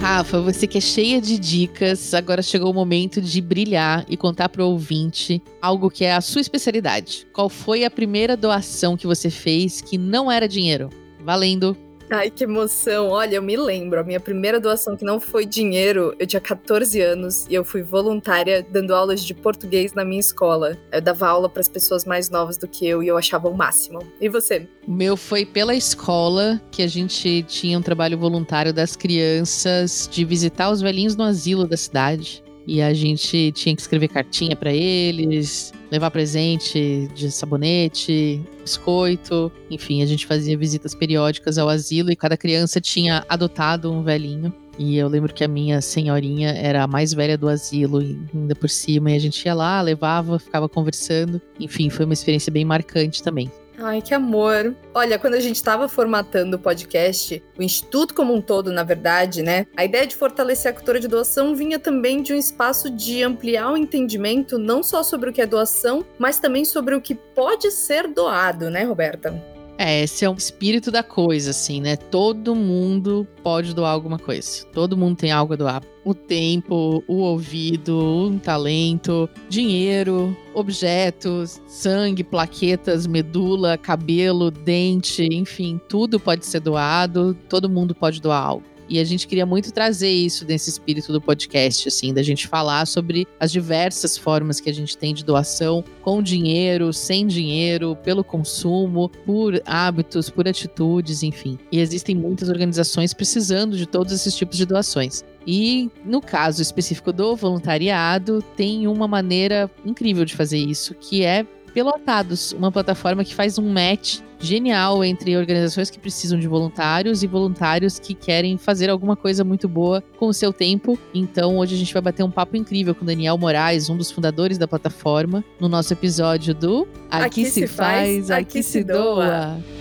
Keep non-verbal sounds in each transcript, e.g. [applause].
Rafa, você que é cheia de dicas, agora chegou o momento de brilhar e contar para o ouvinte algo que é a sua especialidade. Qual foi a primeira doação que você fez que não era dinheiro? Valendo! Ai, que emoção. Olha, eu me lembro, a minha primeira doação que não foi dinheiro, eu tinha 14 anos e eu fui voluntária dando aulas de português na minha escola. Eu dava aula para as pessoas mais novas do que eu e eu achava o máximo. E você? O meu foi pela escola que a gente tinha um trabalho voluntário das crianças de visitar os velhinhos no asilo da cidade. E a gente tinha que escrever cartinha para eles, levar presente de sabonete, biscoito. Enfim, a gente fazia visitas periódicas ao asilo e cada criança tinha adotado um velhinho. E eu lembro que a minha senhorinha era a mais velha do asilo, ainda por cima, e a gente ia lá, levava, ficava conversando. Enfim, foi uma experiência bem marcante também. Ai, que amor. Olha, quando a gente estava formatando o podcast, o Instituto como um todo, na verdade, né? A ideia de fortalecer a cultura de doação vinha também de um espaço de ampliar o entendimento não só sobre o que é doação, mas também sobre o que pode ser doado, né, Roberta? É, esse é o espírito da coisa, assim, né? Todo mundo pode doar alguma coisa. Todo mundo tem algo a doar. O tempo, o ouvido, um talento, dinheiro, objetos, sangue, plaquetas, medula, cabelo, dente, enfim, tudo pode ser doado. Todo mundo pode doar algo. E a gente queria muito trazer isso desse espírito do podcast, assim, da gente falar sobre as diversas formas que a gente tem de doação, com dinheiro, sem dinheiro, pelo consumo, por hábitos, por atitudes, enfim. E existem muitas organizações precisando de todos esses tipos de doações. E no caso específico do voluntariado, tem uma maneira incrível de fazer isso, que é Pelotados, uma plataforma que faz um match genial entre organizações que precisam de voluntários e voluntários que querem fazer alguma coisa muito boa com o seu tempo. Então, hoje a gente vai bater um papo incrível com Daniel Moraes, um dos fundadores da plataforma, no nosso episódio do Aqui, aqui se, faz, aqui, se doa. doa.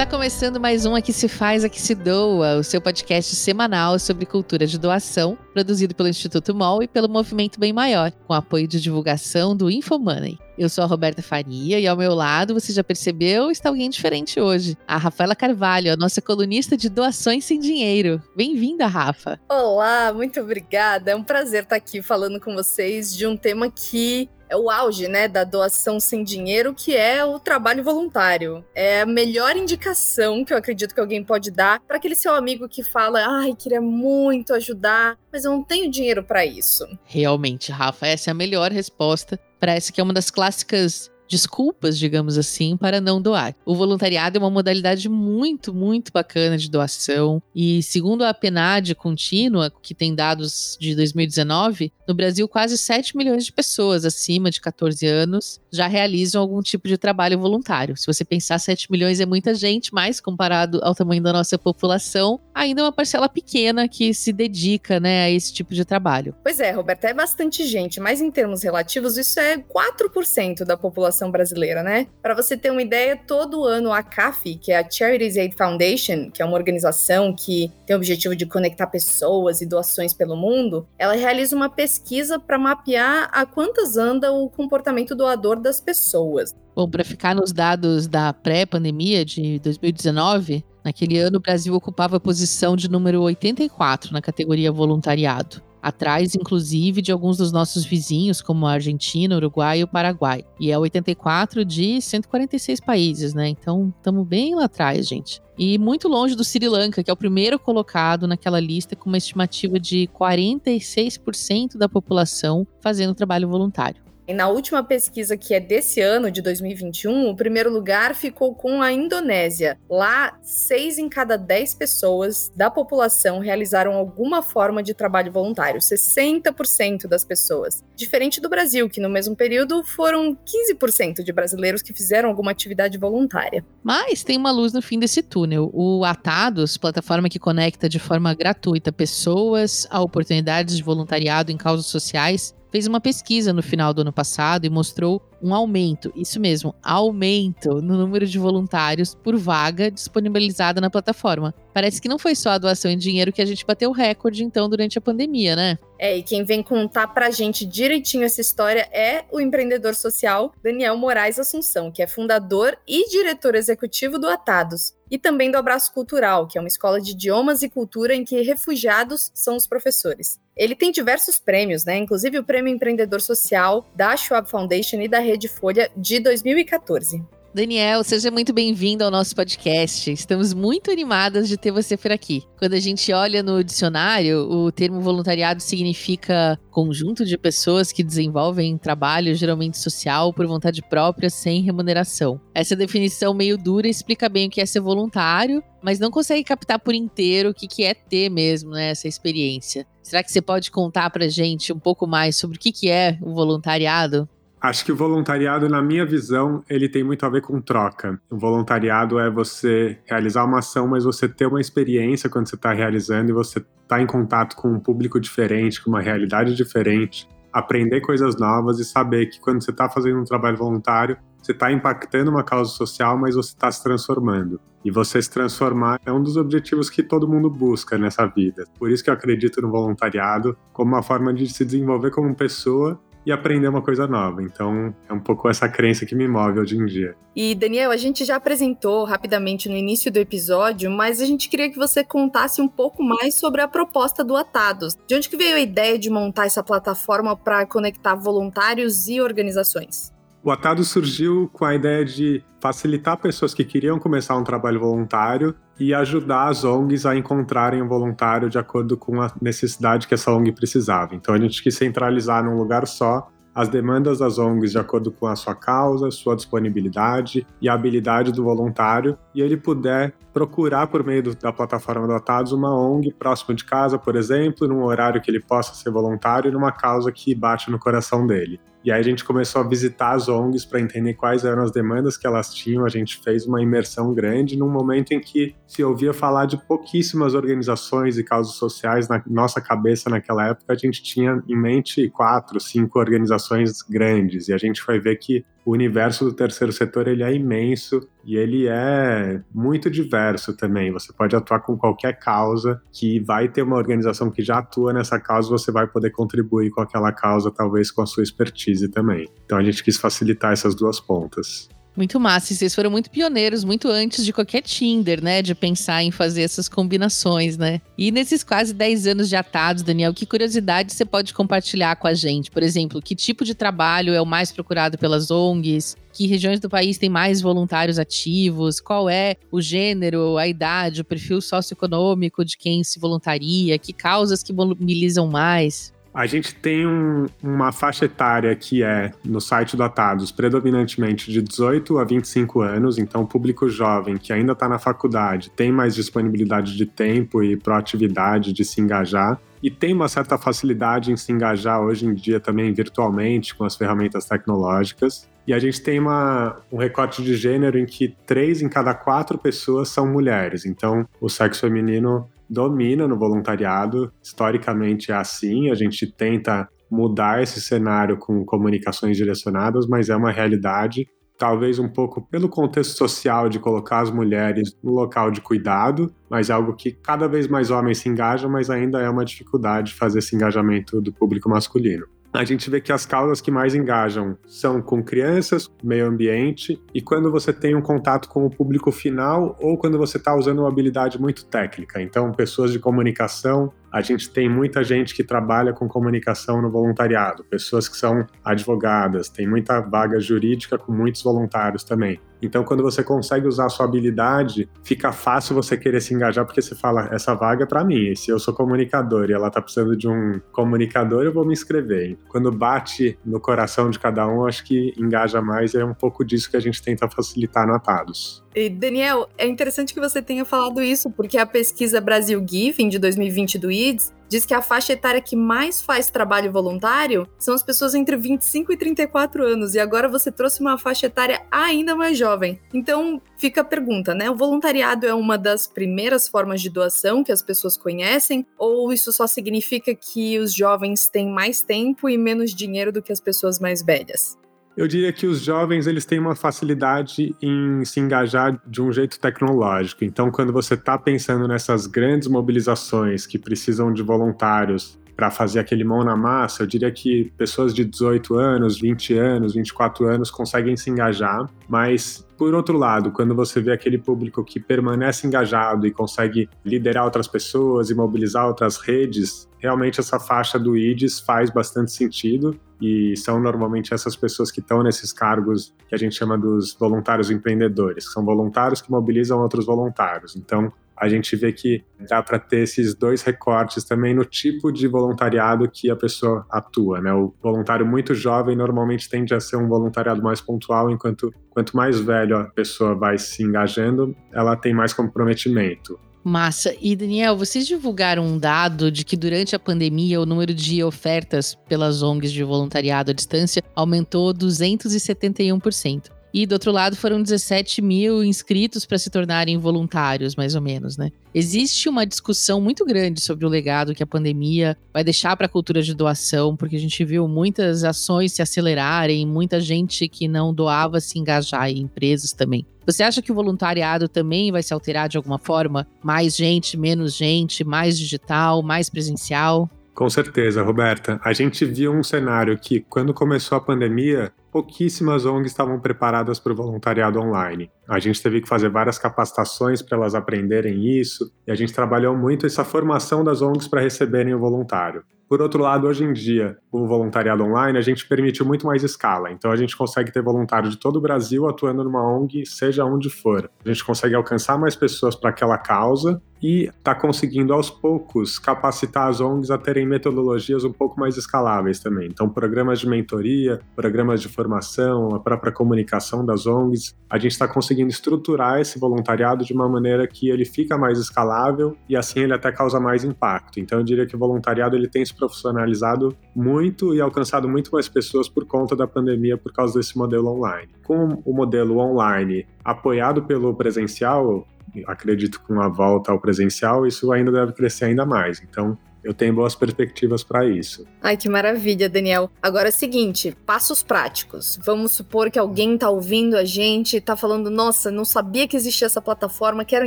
Está começando mais um Aqui Se Faz, Aqui Se Doa, o seu podcast semanal sobre cultura de doação, produzido pelo Instituto MOL e pelo Movimento Bem Maior, com apoio de divulgação do InfoMoney. Eu sou a Roberta Faria e ao meu lado, você já percebeu, está alguém diferente hoje. A Rafaela Carvalho, a nossa colunista de doações sem dinheiro. Bem-vinda, Rafa. Olá, muito obrigada. É um prazer estar aqui falando com vocês de um tema que é o auge, né, da doação sem dinheiro, que é o trabalho voluntário. É a melhor indicação que eu acredito que alguém pode dar para aquele seu amigo que fala: "Ai, queria muito ajudar, mas eu não tenho dinheiro para isso". Realmente, Rafa, essa é a melhor resposta para essa que é uma das clássicas desculpas, digamos assim, para não doar. O voluntariado é uma modalidade muito, muito bacana de doação e, segundo a PNAD contínua, que tem dados de 2019, no Brasil quase 7 milhões de pessoas acima de 14 anos já realizam algum tipo de trabalho voluntário. Se você pensar 7 milhões é muita gente, mas comparado ao tamanho da nossa população, ainda é uma parcela pequena que se dedica, né, a esse tipo de trabalho. Pois é, Roberta, é bastante gente, mas em termos relativos isso é 4% da população população brasileira, né? Para você ter uma ideia, todo ano a CAF, que é a Charities Aid Foundation, que é uma organização que tem o objetivo de conectar pessoas e doações pelo mundo, ela realiza uma pesquisa para mapear a quantas anda o comportamento doador das pessoas. Bom, para ficar nos dados da pré-pandemia de 2019, naquele ano o Brasil ocupava a posição de número 84 na categoria voluntariado atrás, inclusive, de alguns dos nossos vizinhos, como a Argentina, Uruguai e o Paraguai. E é 84 de 146 países, né? Então, estamos bem lá atrás, gente. E muito longe do Sri Lanka, que é o primeiro colocado naquela lista com uma estimativa de 46% da população fazendo trabalho voluntário. E na última pesquisa, que é desse ano, de 2021, o primeiro lugar ficou com a Indonésia. Lá, seis em cada dez pessoas da população realizaram alguma forma de trabalho voluntário, 60% das pessoas. Diferente do Brasil, que no mesmo período foram 15% de brasileiros que fizeram alguma atividade voluntária. Mas tem uma luz no fim desse túnel. O Atados, plataforma que conecta de forma gratuita pessoas a oportunidades de voluntariado em causas sociais, fez uma pesquisa no final do ano passado e mostrou um aumento, isso mesmo, aumento no número de voluntários por vaga disponibilizada na plataforma. Parece que não foi só a doação em dinheiro que a gente bateu o recorde, então, durante a pandemia, né? É, e quem vem contar pra gente direitinho essa história é o empreendedor social Daniel Moraes Assunção, que é fundador e diretor executivo do Atados, e também do Abraço Cultural, que é uma escola de idiomas e cultura em que refugiados são os professores. Ele tem diversos prêmios, né? Inclusive o Prêmio Empreendedor Social da Schwab Foundation e da Rede Folha de 2014. Daniel, seja muito bem-vindo ao nosso podcast. Estamos muito animadas de ter você por aqui. Quando a gente olha no dicionário, o termo voluntariado significa conjunto de pessoas que desenvolvem trabalho, geralmente social, por vontade própria, sem remuneração. Essa definição meio dura explica bem o que é ser voluntário, mas não consegue captar por inteiro o que é ter mesmo né, essa experiência. Será que você pode contar pra gente um pouco mais sobre o que é o voluntariado? Acho que o voluntariado, na minha visão, ele tem muito a ver com troca. O voluntariado é você realizar uma ação, mas você ter uma experiência quando você está realizando e você está em contato com um público diferente, com uma realidade diferente, aprender coisas novas e saber que quando você está fazendo um trabalho voluntário, você está impactando uma causa social, mas você está se transformando. E você se transformar é um dos objetivos que todo mundo busca nessa vida. Por isso que eu acredito no voluntariado como uma forma de se desenvolver como pessoa e aprender uma coisa nova. Então, é um pouco essa crença que me move hoje em dia. E, Daniel, a gente já apresentou rapidamente no início do episódio, mas a gente queria que você contasse um pouco mais sobre a proposta do Atados. De onde que veio a ideia de montar essa plataforma para conectar voluntários e organizações? O Atado surgiu com a ideia de facilitar pessoas que queriam começar um trabalho voluntário e ajudar as ONGs a encontrarem um voluntário de acordo com a necessidade que essa ONG precisava. Então a gente quis centralizar num lugar só as demandas das ONGs de acordo com a sua causa, sua disponibilidade e a habilidade do voluntário, e ele puder procurar por meio do, da plataforma do Atados uma ONG próximo de casa, por exemplo, num horário que ele possa ser voluntário, numa causa que bate no coração dele. E aí a gente começou a visitar as ONGs para entender quais eram as demandas que elas tinham. A gente fez uma imersão grande num momento em que se ouvia falar de pouquíssimas organizações e causas sociais na nossa cabeça naquela época. A gente tinha em mente quatro, cinco organizações grandes e a gente foi ver que o universo do terceiro setor ele é imenso e ele é muito diverso também. Você pode atuar com qualquer causa que vai ter uma organização que já atua nessa causa, você vai poder contribuir com aquela causa, talvez com a sua expertise também. Então a gente quis facilitar essas duas pontas. Muito massa. E vocês foram muito pioneiros, muito antes de qualquer Tinder, né? De pensar em fazer essas combinações, né? E nesses quase 10 anos de atados, Daniel, que curiosidade você pode compartilhar com a gente? Por exemplo, que tipo de trabalho é o mais procurado pelas ONGs? Que regiões do país têm mais voluntários ativos? Qual é o gênero, a idade, o perfil socioeconômico de quem se voluntaria? Que causas que mobilizam mais? A gente tem um, uma faixa etária que é, no site do Atados, predominantemente de 18 a 25 anos, então público jovem que ainda está na faculdade tem mais disponibilidade de tempo e proatividade de se engajar e tem uma certa facilidade em se engajar hoje em dia também virtualmente com as ferramentas tecnológicas. E a gente tem uma, um recorte de gênero em que três em cada quatro pessoas são mulheres. Então, o sexo feminino domina no voluntariado. Historicamente é assim, a gente tenta mudar esse cenário com comunicações direcionadas, mas é uma realidade. Talvez um pouco pelo contexto social de colocar as mulheres no local de cuidado, mas é algo que cada vez mais homens se engajam, mas ainda é uma dificuldade fazer esse engajamento do público masculino a gente vê que as causas que mais engajam são com crianças, meio ambiente, e quando você tem um contato com o público final ou quando você está usando uma habilidade muito técnica. Então, pessoas de comunicação, a gente tem muita gente que trabalha com comunicação no voluntariado, pessoas que são advogadas, tem muita vaga jurídica com muitos voluntários também. Então, quando você consegue usar a sua habilidade, fica fácil você querer se engajar, porque você fala: essa vaga é para mim. Se eu sou comunicador e ela tá precisando de um comunicador, eu vou me inscrever. Quando bate no coração de cada um, acho que engaja mais. E é um pouco disso que a gente tenta facilitar no Atados. E Daniel, é interessante que você tenha falado isso, porque a pesquisa Brasil Giving de 2020 do IDS diz que a faixa etária que mais faz trabalho voluntário são as pessoas entre 25 e 34 anos, e agora você trouxe uma faixa etária ainda mais jovem. Então, fica a pergunta, né? O voluntariado é uma das primeiras formas de doação que as pessoas conhecem, ou isso só significa que os jovens têm mais tempo e menos dinheiro do que as pessoas mais velhas? Eu diria que os jovens eles têm uma facilidade em se engajar de um jeito tecnológico. Então, quando você está pensando nessas grandes mobilizações que precisam de voluntários para fazer aquele mão na massa, eu diria que pessoas de 18 anos, 20 anos, 24 anos conseguem se engajar, mas por outro lado, quando você vê aquele público que permanece engajado e consegue liderar outras pessoas e mobilizar outras redes, realmente essa faixa do IDES faz bastante sentido e são normalmente essas pessoas que estão nesses cargos que a gente chama dos voluntários empreendedores, que são voluntários que mobilizam outros voluntários. Então, a gente vê que dá para ter esses dois recortes também no tipo de voluntariado que a pessoa atua, né? O voluntário muito jovem normalmente tende a ser um voluntariado mais pontual, enquanto quanto mais velho a pessoa vai se engajando, ela tem mais comprometimento. Massa. E Daniel, vocês divulgaram um dado de que durante a pandemia o número de ofertas pelas ONGs de voluntariado à distância aumentou 271%. E do outro lado foram 17 mil inscritos para se tornarem voluntários, mais ou menos, né? Existe uma discussão muito grande sobre o legado que a pandemia vai deixar para a cultura de doação, porque a gente viu muitas ações se acelerarem, muita gente que não doava se engajar em empresas também. Você acha que o voluntariado também vai se alterar de alguma forma? Mais gente, menos gente, mais digital, mais presencial? Com certeza, Roberta. A gente viu um cenário que, quando começou a pandemia, pouquíssimas ONGs estavam preparadas para o voluntariado online. A gente teve que fazer várias capacitações para elas aprenderem isso, e a gente trabalhou muito essa formação das ONGs para receberem o voluntário. Por outro lado, hoje em dia, o voluntariado online, a gente permitiu muito mais escala. Então, a gente consegue ter voluntário de todo o Brasil atuando numa ONG, seja onde for. A gente consegue alcançar mais pessoas para aquela causa e está conseguindo, aos poucos, capacitar as ONGs a terem metodologias um pouco mais escaláveis também. Então, programas de mentoria, programas de formação, a própria comunicação das ONGs, a gente está conseguindo estruturar esse voluntariado de uma maneira que ele fica mais escalável e assim ele até causa mais impacto. Então, eu diria que o voluntariado ele tem profissionalizado muito e alcançado muito mais pessoas por conta da pandemia, por causa desse modelo online. Com o modelo online apoiado pelo presencial, acredito com a volta ao presencial, isso ainda deve crescer ainda mais. Então, eu tenho boas perspectivas para isso. Ai, que maravilha, Daniel. Agora é o seguinte, passos práticos. Vamos supor que alguém tá ouvindo a gente, tá falando, nossa, não sabia que existia essa plataforma, quero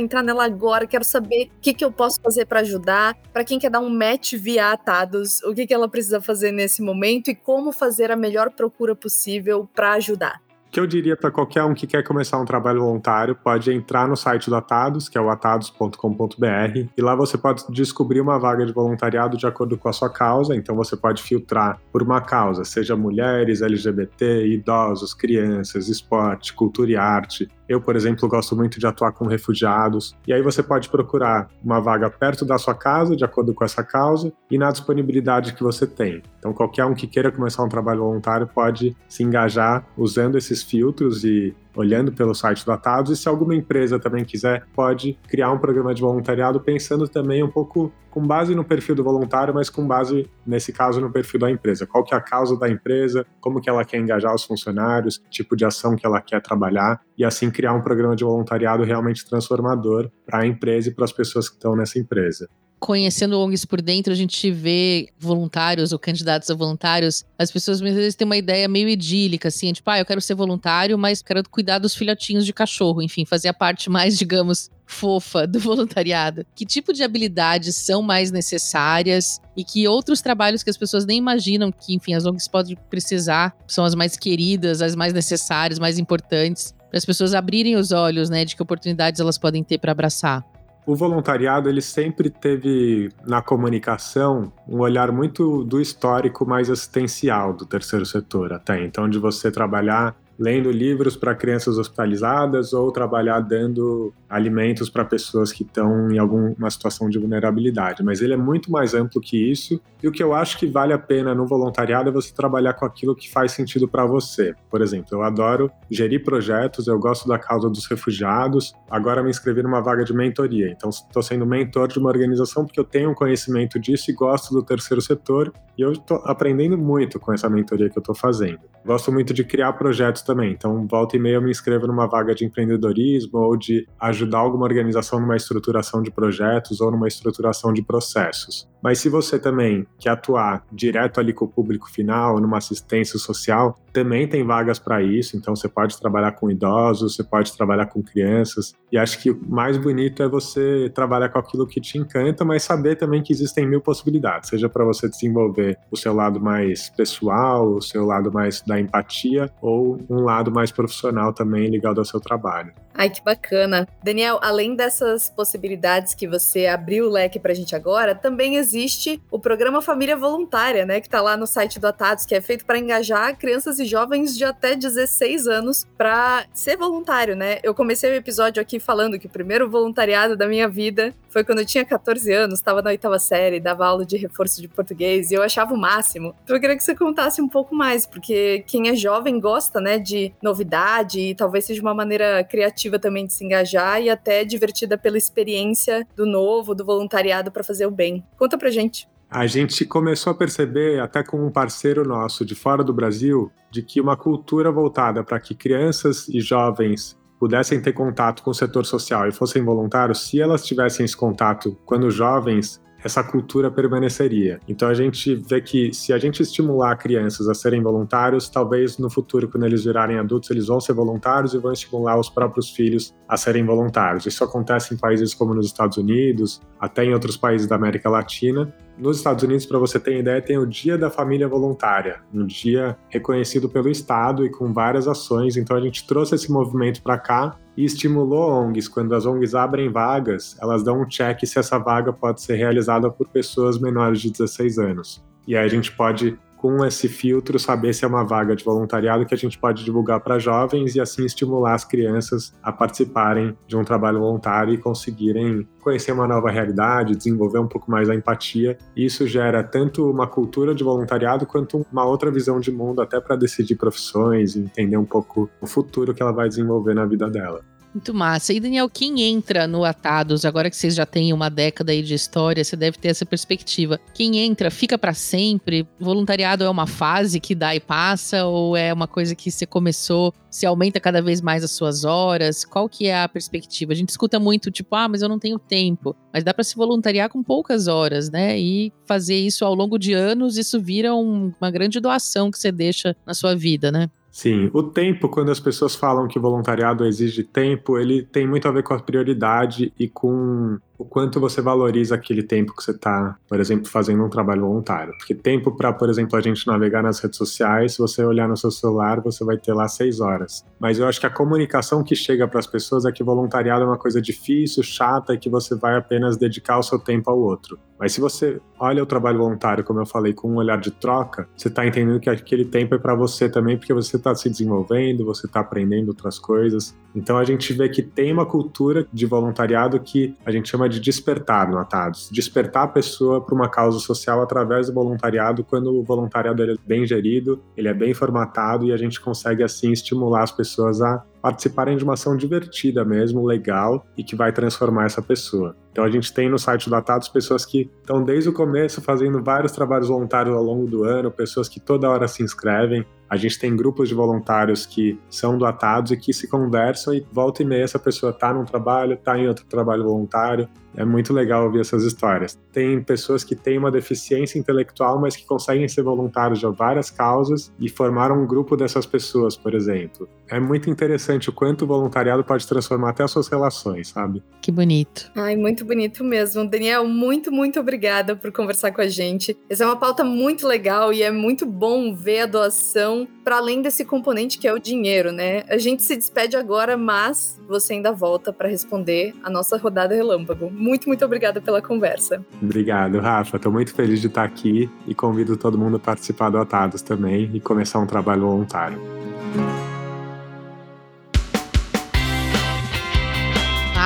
entrar nela agora, quero saber o que, que eu posso fazer para ajudar. Para quem quer dar um match via Atados, o que, que ela precisa fazer nesse momento e como fazer a melhor procura possível para ajudar que eu diria para qualquer um que quer começar um trabalho voluntário, pode entrar no site do Atados, que é o atados.com.br, e lá você pode descobrir uma vaga de voluntariado de acordo com a sua causa. Então você pode filtrar por uma causa, seja mulheres, LGBT, idosos, crianças, esporte, cultura e arte, eu, por exemplo, gosto muito de atuar com refugiados. E aí você pode procurar uma vaga perto da sua casa, de acordo com essa causa, e na disponibilidade que você tem. Então, qualquer um que queira começar um trabalho voluntário pode se engajar usando esses filtros e olhando pelo site do Atados. E se alguma empresa também quiser, pode criar um programa de voluntariado pensando também um pouco com base no perfil do voluntário, mas com base, nesse caso, no perfil da empresa. Qual que é a causa da empresa, como que ela quer engajar os funcionários, tipo de ação que ela quer trabalhar, e assim criar um programa de voluntariado realmente transformador para a empresa e para as pessoas que estão nessa empresa conhecendo ONGs por dentro, a gente vê voluntários ou candidatos a voluntários. As pessoas muitas vezes têm uma ideia meio idílica, assim, tipo, ah, eu quero ser voluntário, mas quero cuidar dos filhotinhos de cachorro, enfim, fazer a parte mais, digamos, fofa do voluntariado. Que tipo de habilidades são mais necessárias e que outros trabalhos que as pessoas nem imaginam que, enfim, as ONGs podem precisar são as mais queridas, as mais necessárias, mais importantes, para as pessoas abrirem os olhos, né, de que oportunidades elas podem ter para abraçar o voluntariado ele sempre teve na comunicação um olhar muito do histórico mais assistencial do terceiro setor até. Então de você trabalhar lendo livros para crianças hospitalizadas ou trabalhar dando alimentos para pessoas que estão em alguma situação de vulnerabilidade. Mas ele é muito mais amplo que isso. E o que eu acho que vale a pena no voluntariado é você trabalhar com aquilo que faz sentido para você. Por exemplo, eu adoro gerir projetos, eu gosto da causa dos refugiados. Agora me inscrevi numa vaga de mentoria. Então, estou sendo mentor de uma organização porque eu tenho conhecimento disso e gosto do terceiro setor. E eu estou aprendendo muito com essa mentoria que eu estou fazendo. Gosto muito de criar projetos também. Então, volta e meia eu me inscrevo numa vaga de empreendedorismo ou de ajudar alguma organização numa estruturação de projetos ou numa estruturação de processos. Mas se você também quer atuar direto ali com o público final, numa assistência social, também tem vagas para isso. Então você pode trabalhar com idosos, você pode trabalhar com crianças. E acho que o mais bonito é você trabalhar com aquilo que te encanta, mas saber também que existem mil possibilidades, seja para você desenvolver o seu lado mais pessoal, o seu lado mais da empatia ou um lado mais profissional também ligado ao seu trabalho. Ai, que bacana. Daniel, além dessas possibilidades que você abriu o leque pra gente agora, também existe o programa Família Voluntária, né, que tá lá no site do Atados, que é feito para engajar crianças e jovens de até 16 anos para ser voluntário, né? Eu comecei o episódio aqui falando que o primeiro voluntariado da minha vida foi quando eu tinha 14 anos, estava na oitava série, dava aula de reforço de português e eu achava o máximo. Então eu queria que você contasse um pouco mais, porque quem é jovem gosta, né, de novidade e talvez seja uma maneira criativa também de se engajar e até divertida pela experiência do novo, do voluntariado para fazer o bem. Conta pra gente. A gente começou a perceber, até com um parceiro nosso de fora do Brasil, de que uma cultura voltada para que crianças e jovens pudessem ter contato com o setor social e fossem voluntários, se elas tivessem esse contato quando jovens, essa cultura permaneceria. Então a gente vê que se a gente estimular crianças a serem voluntários, talvez no futuro, quando eles virarem adultos, eles vão ser voluntários e vão estimular os próprios filhos a serem voluntários. Isso acontece em países como nos Estados Unidos, até em outros países da América Latina. Nos Estados Unidos, para você ter ideia, tem o Dia da Família Voluntária, um dia reconhecido pelo Estado e com várias ações. Então a gente trouxe esse movimento para cá e estimulou ONGs. Quando as ONGs abrem vagas, elas dão um check se essa vaga pode ser realizada por pessoas menores de 16 anos. E aí a gente pode com esse filtro, saber se é uma vaga de voluntariado que a gente pode divulgar para jovens e assim estimular as crianças a participarem de um trabalho voluntário e conseguirem conhecer uma nova realidade, desenvolver um pouco mais a empatia. Isso gera tanto uma cultura de voluntariado quanto uma outra visão de mundo, até para decidir profissões e entender um pouco o futuro que ela vai desenvolver na vida dela. Muito massa. E Daniel, quem entra no Atados, agora que vocês já têm uma década aí de história, você deve ter essa perspectiva. Quem entra fica para sempre? Voluntariado é uma fase que dá e passa ou é uma coisa que você começou, se aumenta cada vez mais as suas horas? Qual que é a perspectiva? A gente escuta muito tipo, ah, mas eu não tenho tempo. Mas dá para se voluntariar com poucas horas, né? E fazer isso ao longo de anos, isso vira um, uma grande doação que você deixa na sua vida, né? Sim, o tempo, quando as pessoas falam que voluntariado exige tempo, ele tem muito a ver com a prioridade e com o quanto você valoriza aquele tempo que você está, por exemplo, fazendo um trabalho voluntário. Porque tempo para, por exemplo, a gente navegar nas redes sociais, se você olhar no seu celular, você vai ter lá seis horas. Mas eu acho que a comunicação que chega para as pessoas é que voluntariado é uma coisa difícil, chata e que você vai apenas dedicar o seu tempo ao outro. Mas se você olha o trabalho voluntário, como eu falei, com um olhar de troca, você está entendendo que aquele tempo é para você também, porque você está se desenvolvendo, você está aprendendo outras coisas. Então a gente vê que tem uma cultura de voluntariado que a gente chama de despertar no Atados. Despertar a pessoa para uma causa social através do voluntariado, quando o voluntariado é bem gerido, ele é bem formatado e a gente consegue assim estimular as pessoas a participarem de uma ação divertida mesmo, legal e que vai transformar essa pessoa. Então a gente tem no site do Atados pessoas que estão desde o começo fazendo vários trabalhos voluntários ao longo do ano, pessoas que toda hora se inscrevem. A gente tem grupos de voluntários que são do Atados e que se conversam e volta e meia essa pessoa está num trabalho, está em outro trabalho voluntário, é muito legal ouvir essas histórias. Tem pessoas que têm uma deficiência intelectual, mas que conseguem ser voluntários de várias causas e formaram um grupo dessas pessoas, por exemplo. É muito interessante o quanto o voluntariado pode transformar até as suas relações, sabe? Que bonito. Ai, muito bonito mesmo. Daniel, muito, muito obrigada por conversar com a gente. Essa é uma pauta muito legal e é muito bom ver a doação para além desse componente que é o dinheiro, né? A gente se despede agora, mas você ainda volta para responder a nossa rodada relâmpago. Muito, muito obrigada pela conversa. Obrigado, Rafa. Estou muito feliz de estar aqui e convido todo mundo a participar do Atados também e começar um trabalho voluntário.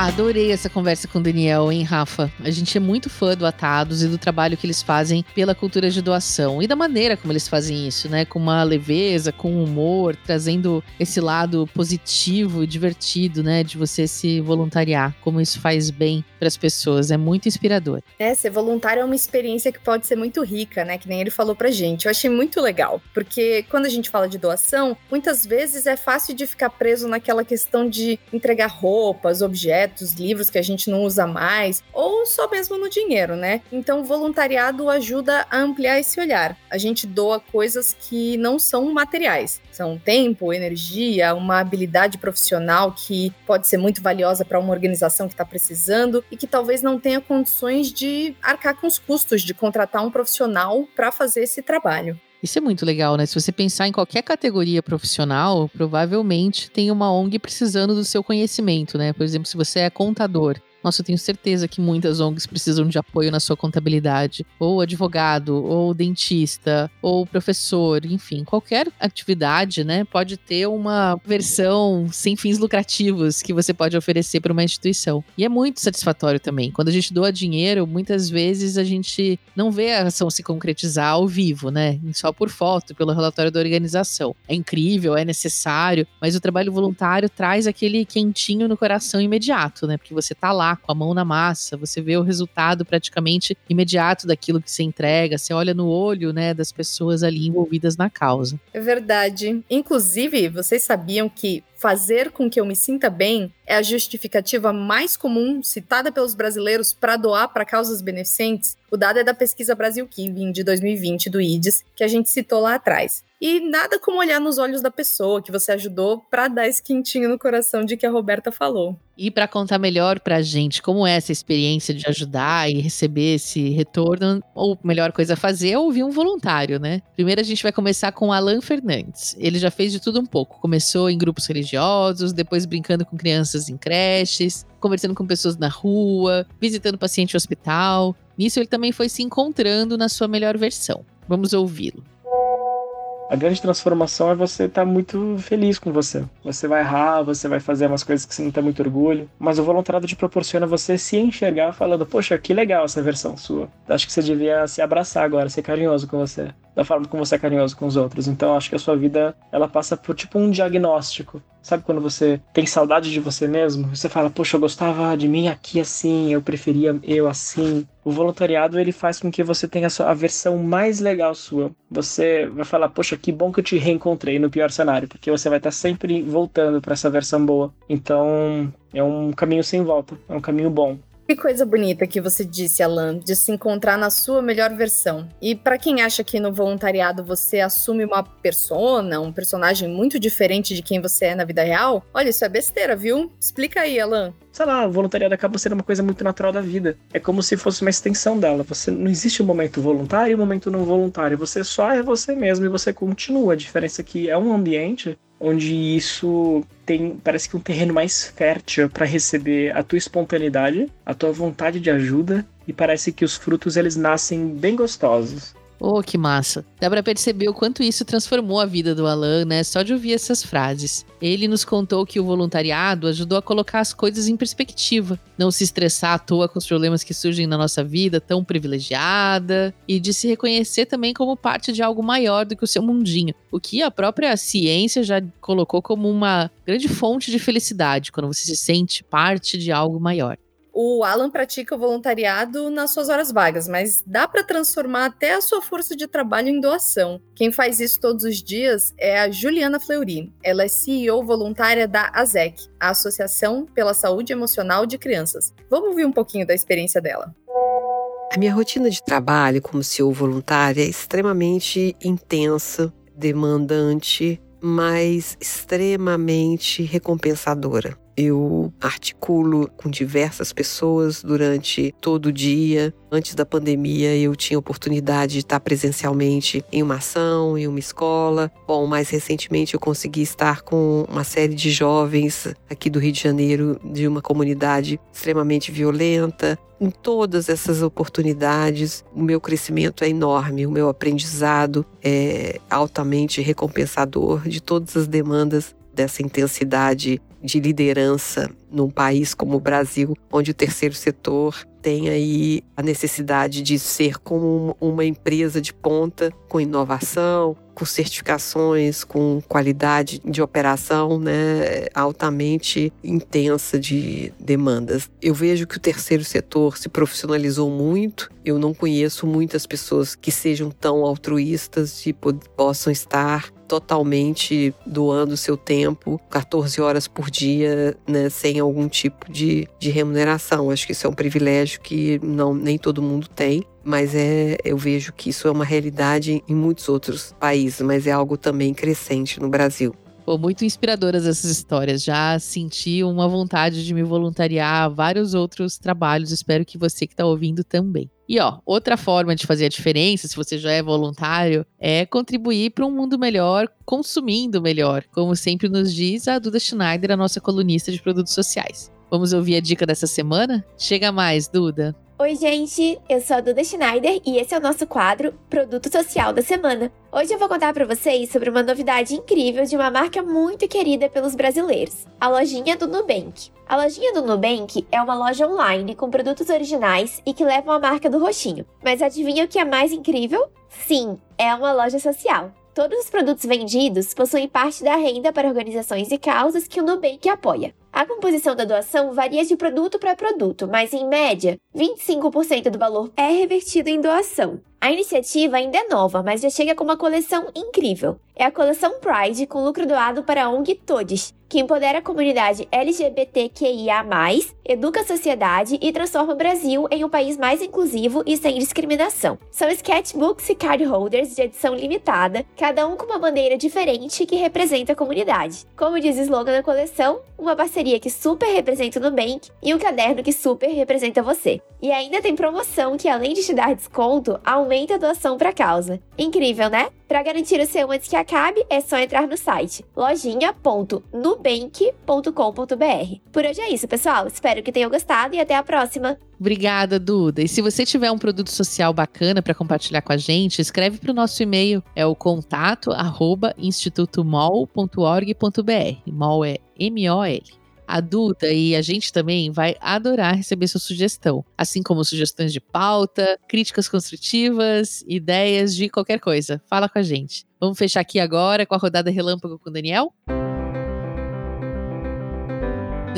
Ah, adorei essa conversa com o Daniel, hein, Rafa? A gente é muito fã do Atados e do trabalho que eles fazem pela cultura de doação e da maneira como eles fazem isso, né? Com uma leveza, com humor, trazendo esse lado positivo e divertido, né? De você se voluntariar, como isso faz bem para as pessoas. É muito inspirador. É, ser voluntário é uma experiência que pode ser muito rica, né? Que nem ele falou pra gente. Eu achei muito legal, porque quando a gente fala de doação, muitas vezes é fácil de ficar preso naquela questão de entregar roupas, objetos objetos, livros que a gente não usa mais, ou só mesmo no dinheiro, né? Então, o voluntariado ajuda a ampliar esse olhar. A gente doa coisas que não são materiais, são tempo, energia, uma habilidade profissional que pode ser muito valiosa para uma organização que está precisando e que talvez não tenha condições de arcar com os custos de contratar um profissional para fazer esse trabalho. Isso é muito legal, né? Se você pensar em qualquer categoria profissional, provavelmente tem uma ONG precisando do seu conhecimento, né? Por exemplo, se você é contador, nossa, eu tenho certeza que muitas ONGs precisam de apoio na sua contabilidade. Ou advogado, ou dentista, ou professor, enfim, qualquer atividade, né, pode ter uma versão sem fins lucrativos que você pode oferecer para uma instituição. E é muito satisfatório também. Quando a gente doa dinheiro, muitas vezes a gente não vê a ação se concretizar ao vivo, né? Só por foto, pelo relatório da organização. É incrível, é necessário, mas o trabalho voluntário traz aquele quentinho no coração imediato, né? Porque você tá lá com a mão na massa, você vê o resultado praticamente imediato daquilo que você entrega, você olha no olho, né, das pessoas ali envolvidas na causa. É verdade. Inclusive, vocês sabiam que fazer com que eu me sinta bem é a justificativa mais comum citada pelos brasileiros para doar para causas beneficentes? O dado é da pesquisa Brasil Giving de 2020 do IDES, que a gente citou lá atrás. E nada como olhar nos olhos da pessoa que você ajudou para dar esse quentinho no coração de que a Roberta falou. E para contar melhor para a gente como é essa experiência de ajudar e receber esse retorno, ou melhor coisa a fazer é ouvir um voluntário, né? Primeiro a gente vai começar com Alan Fernandes. Ele já fez de tudo um pouco. Começou em grupos religiosos, depois brincando com crianças em creches, conversando com pessoas na rua, visitando paciente em hospital. Nisso ele também foi se encontrando na sua melhor versão. Vamos ouvi-lo. A grande transformação é você estar tá muito feliz com você. Você vai errar, você vai fazer umas coisas que você não tem muito orgulho, mas o voluntariado te proporciona você se enxergar falando: Poxa, que legal essa versão sua. Acho que você devia se abraçar agora, ser carinhoso com você, da forma como você é carinhoso com os outros. Então acho que a sua vida ela passa por tipo um diagnóstico. Sabe quando você tem saudade de você mesmo? Você fala: Poxa, eu gostava de mim aqui assim, eu preferia eu assim o voluntariado ele faz com que você tenha a versão mais legal sua. Você vai falar, poxa, que bom que eu te reencontrei no pior cenário, porque você vai estar sempre voltando para essa versão boa. Então, é um caminho sem volta, é um caminho bom. Que coisa bonita que você disse, Alan, de se encontrar na sua melhor versão. E para quem acha que no voluntariado você assume uma persona, um personagem muito diferente de quem você é na vida real, olha, isso é besteira, viu? Explica aí, Alan. Sei lá, o voluntariado acaba sendo uma coisa muito natural da vida. É como se fosse uma extensão dela. Você não existe um momento voluntário e um momento não voluntário. Você só é você mesmo e você continua. A diferença é que é um ambiente onde isso tem parece que um terreno mais fértil para receber a tua espontaneidade, a tua vontade de ajuda e parece que os frutos eles nascem bem gostosos. Oh, que massa. Dá pra perceber o quanto isso transformou a vida do Alan, né? Só de ouvir essas frases. Ele nos contou que o voluntariado ajudou a colocar as coisas em perspectiva, não se estressar à toa com os problemas que surgem na nossa vida tão privilegiada e de se reconhecer também como parte de algo maior do que o seu mundinho, o que a própria ciência já colocou como uma grande fonte de felicidade quando você se sente parte de algo maior o Alan pratica o voluntariado nas suas horas vagas, mas dá para transformar até a sua força de trabalho em doação. Quem faz isso todos os dias é a Juliana Fleury. Ela é CEO voluntária da ASEC, a Associação pela Saúde Emocional de Crianças. Vamos ouvir um pouquinho da experiência dela. A minha rotina de trabalho como CEO voluntária é extremamente intensa, demandante, mas extremamente recompensadora. Eu articulo com diversas pessoas durante todo o dia. Antes da pandemia, eu tinha oportunidade de estar presencialmente em uma ação, em uma escola. Bom, mais recentemente eu consegui estar com uma série de jovens aqui do Rio de Janeiro, de uma comunidade extremamente violenta. Em todas essas oportunidades, o meu crescimento é enorme, o meu aprendizado é altamente recompensador de todas as demandas dessa intensidade de liderança num país como o Brasil, onde o terceiro setor tem aí a necessidade de ser como uma empresa de ponta, com inovação, com certificações, com qualidade de operação, né, altamente intensa de demandas. Eu vejo que o terceiro setor se profissionalizou muito. Eu não conheço muitas pessoas que sejam tão altruístas e possam estar totalmente doando seu tempo, 14 horas por dia, né, sem algum tipo de, de remuneração. Acho que isso é um privilégio que não nem todo mundo tem mas é, eu vejo que isso é uma realidade em muitos outros países, mas é algo também crescente no Brasil. Pô, muito inspiradoras essas histórias. Já senti uma vontade de me voluntariar a vários outros trabalhos. Espero que você que está ouvindo também. E ó, outra forma de fazer a diferença, se você já é voluntário, é contribuir para um mundo melhor, consumindo melhor, como sempre nos diz a Duda Schneider, a nossa colunista de produtos sociais. Vamos ouvir a dica dessa semana? Chega mais, Duda. Oi, gente, eu sou a Duda Schneider e esse é o nosso quadro Produto Social da Semana. Hoje eu vou contar para vocês sobre uma novidade incrível de uma marca muito querida pelos brasileiros, a lojinha do Nubank. A lojinha do Nubank é uma loja online com produtos originais e que levam a marca do roxinho. Mas adivinha o que é mais incrível? Sim, é uma loja social. Todos os produtos vendidos possuem parte da renda para organizações e causas que o Nubank apoia. A composição da doação varia de produto para produto, mas em média, 25% do valor é revertido em doação. A iniciativa ainda é nova, mas já chega com uma coleção incrível. É a coleção Pride com lucro doado para a ONG Todes, que empodera a comunidade LGBTQIA+, educa a sociedade e transforma o Brasil em um país mais inclusivo e sem discriminação. São sketchbooks e card holders de edição limitada, cada um com uma bandeira diferente que representa a comunidade. Como diz o slogan da coleção, uma parceria que super representa o Nubank e um caderno que super representa você. E ainda tem promoção que, além de te dar desconto, aumenta a doação para a causa. Incrível, né? Para garantir o seu antes que acabe, é só entrar no site lojinha.nubank.com.br. Por hoje é isso, pessoal. Espero que tenham gostado e até a próxima. Obrigada, Duda. E se você tiver um produto social bacana para compartilhar com a gente, escreve para o nosso e-mail. É o contato arroba institutomol.org.br. MOL é M-O-L. A Duda e a gente também vai adorar receber sua sugestão, assim como sugestões de pauta, críticas construtivas, ideias de qualquer coisa. Fala com a gente. Vamos fechar aqui agora com a rodada relâmpago com o Daniel?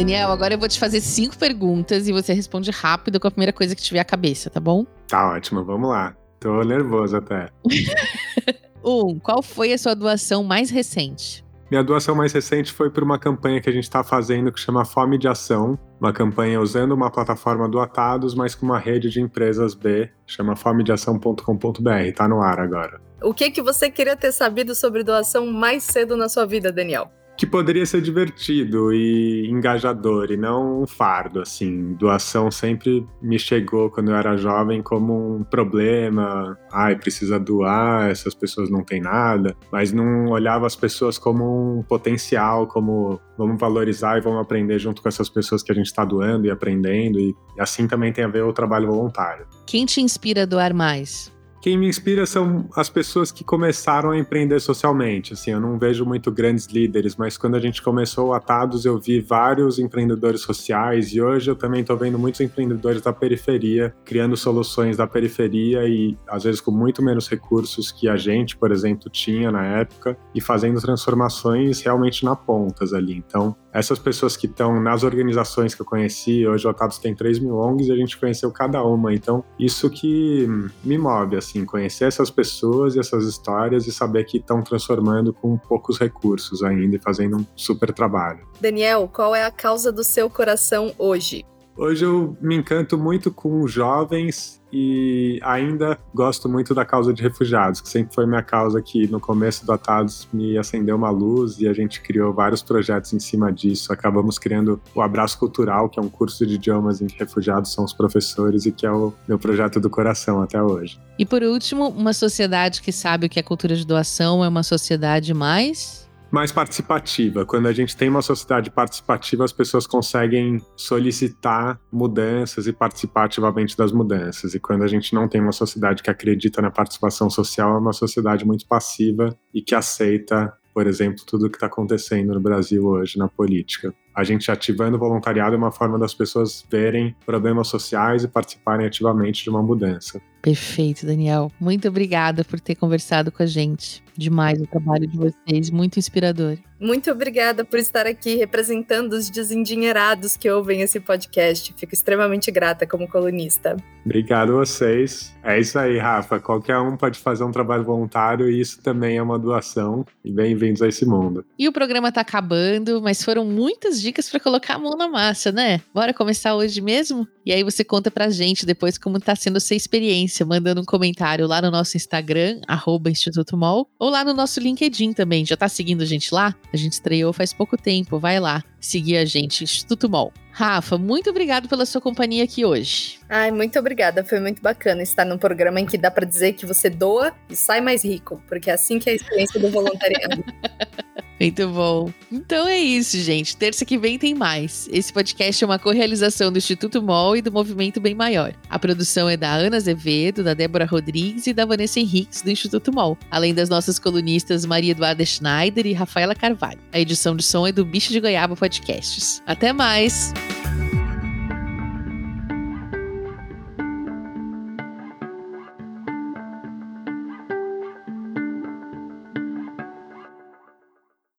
Daniel, agora eu vou te fazer cinco perguntas e você responde rápido com a primeira coisa que tiver à cabeça, tá bom? Tá ótimo, vamos lá. Tô nervoso até. [laughs] um, qual foi a sua doação mais recente? Minha doação mais recente foi por uma campanha que a gente está fazendo que chama Fome de Ação, uma campanha usando uma plataforma do Atados, mas com uma rede de empresas B, chama fomedeação.com.br, tá no ar agora. O que que você queria ter sabido sobre doação mais cedo na sua vida, Daniel? Que poderia ser divertido e engajador e não um fardo, assim. Doação sempre me chegou quando eu era jovem como um problema. Ai, precisa doar, essas pessoas não têm nada. Mas não olhava as pessoas como um potencial, como vamos valorizar e vamos aprender junto com essas pessoas que a gente está doando e aprendendo. E assim também tem a ver o trabalho voluntário. Quem te inspira a doar mais? Quem me inspira são as pessoas que começaram a empreender socialmente. Assim, eu não vejo muito grandes líderes, mas quando a gente começou Atados, eu vi vários empreendedores sociais e hoje eu também estou vendo muitos empreendedores da periferia criando soluções da periferia e às vezes com muito menos recursos que a gente, por exemplo, tinha na época e fazendo transformações realmente na pontas ali. Então, essas pessoas que estão nas organizações que eu conheci, hoje o Atados tem 3 mil ONGs e a gente conheceu cada uma. Então, isso que me move, assim, conhecer essas pessoas e essas histórias e saber que estão transformando com poucos recursos ainda e fazendo um super trabalho. Daniel, qual é a causa do seu coração hoje? Hoje eu me encanto muito com jovens e ainda gosto muito da causa de refugiados, que sempre foi minha causa que no começo do Atados me acendeu uma luz e a gente criou vários projetos em cima disso. Acabamos criando o Abraço Cultural, que é um curso de idiomas em que refugiados são os professores e que é o meu projeto do coração até hoje. E por último, uma sociedade que sabe o que é cultura de doação é uma sociedade mais mais participativa. Quando a gente tem uma sociedade participativa, as pessoas conseguem solicitar mudanças e participar ativamente das mudanças. E quando a gente não tem uma sociedade que acredita na participação social, é uma sociedade muito passiva e que aceita, por exemplo, tudo o que está acontecendo no Brasil hoje na política. A gente ativando o voluntariado é uma forma das pessoas verem problemas sociais e participarem ativamente de uma mudança. Perfeito, Daniel. Muito obrigada por ter conversado com a gente. Demais o trabalho de vocês, muito inspirador. Muito obrigada por estar aqui representando os desendinheirados que ouvem esse podcast. Fico extremamente grata como colunista. Obrigado a vocês. É isso aí, Rafa. Qualquer um pode fazer um trabalho voluntário e isso também é uma doação. E bem-vindos a esse mundo. E o programa tá acabando, mas foram muitas dicas para colocar a mão na massa, né? Bora começar hoje mesmo? E aí você conta pra gente depois como tá sendo essa experiência, mandando um comentário lá no nosso Instagram, Instituto Mol, ou lá no nosso LinkedIn também. Já tá seguindo a gente lá? A gente estreou faz pouco tempo, vai lá seguir a gente, Instituto Mol. Rafa, muito obrigado pela sua companhia aqui hoje. Ai, muito obrigada. Foi muito bacana estar num programa em que dá para dizer que você doa e sai mais rico, porque é assim que é a experiência do voluntariado. [laughs] Muito bom. Então é isso, gente. Terça que vem tem mais. Esse podcast é uma co-realização do Instituto MOL e do Movimento Bem Maior. A produção é da Ana Azevedo, da Débora Rodrigues e da Vanessa Henriques, do Instituto MOL, além das nossas colunistas Maria Eduarda Schneider e Rafaela Carvalho. A edição de som é do Bicho de Goiaba Podcasts. Até mais!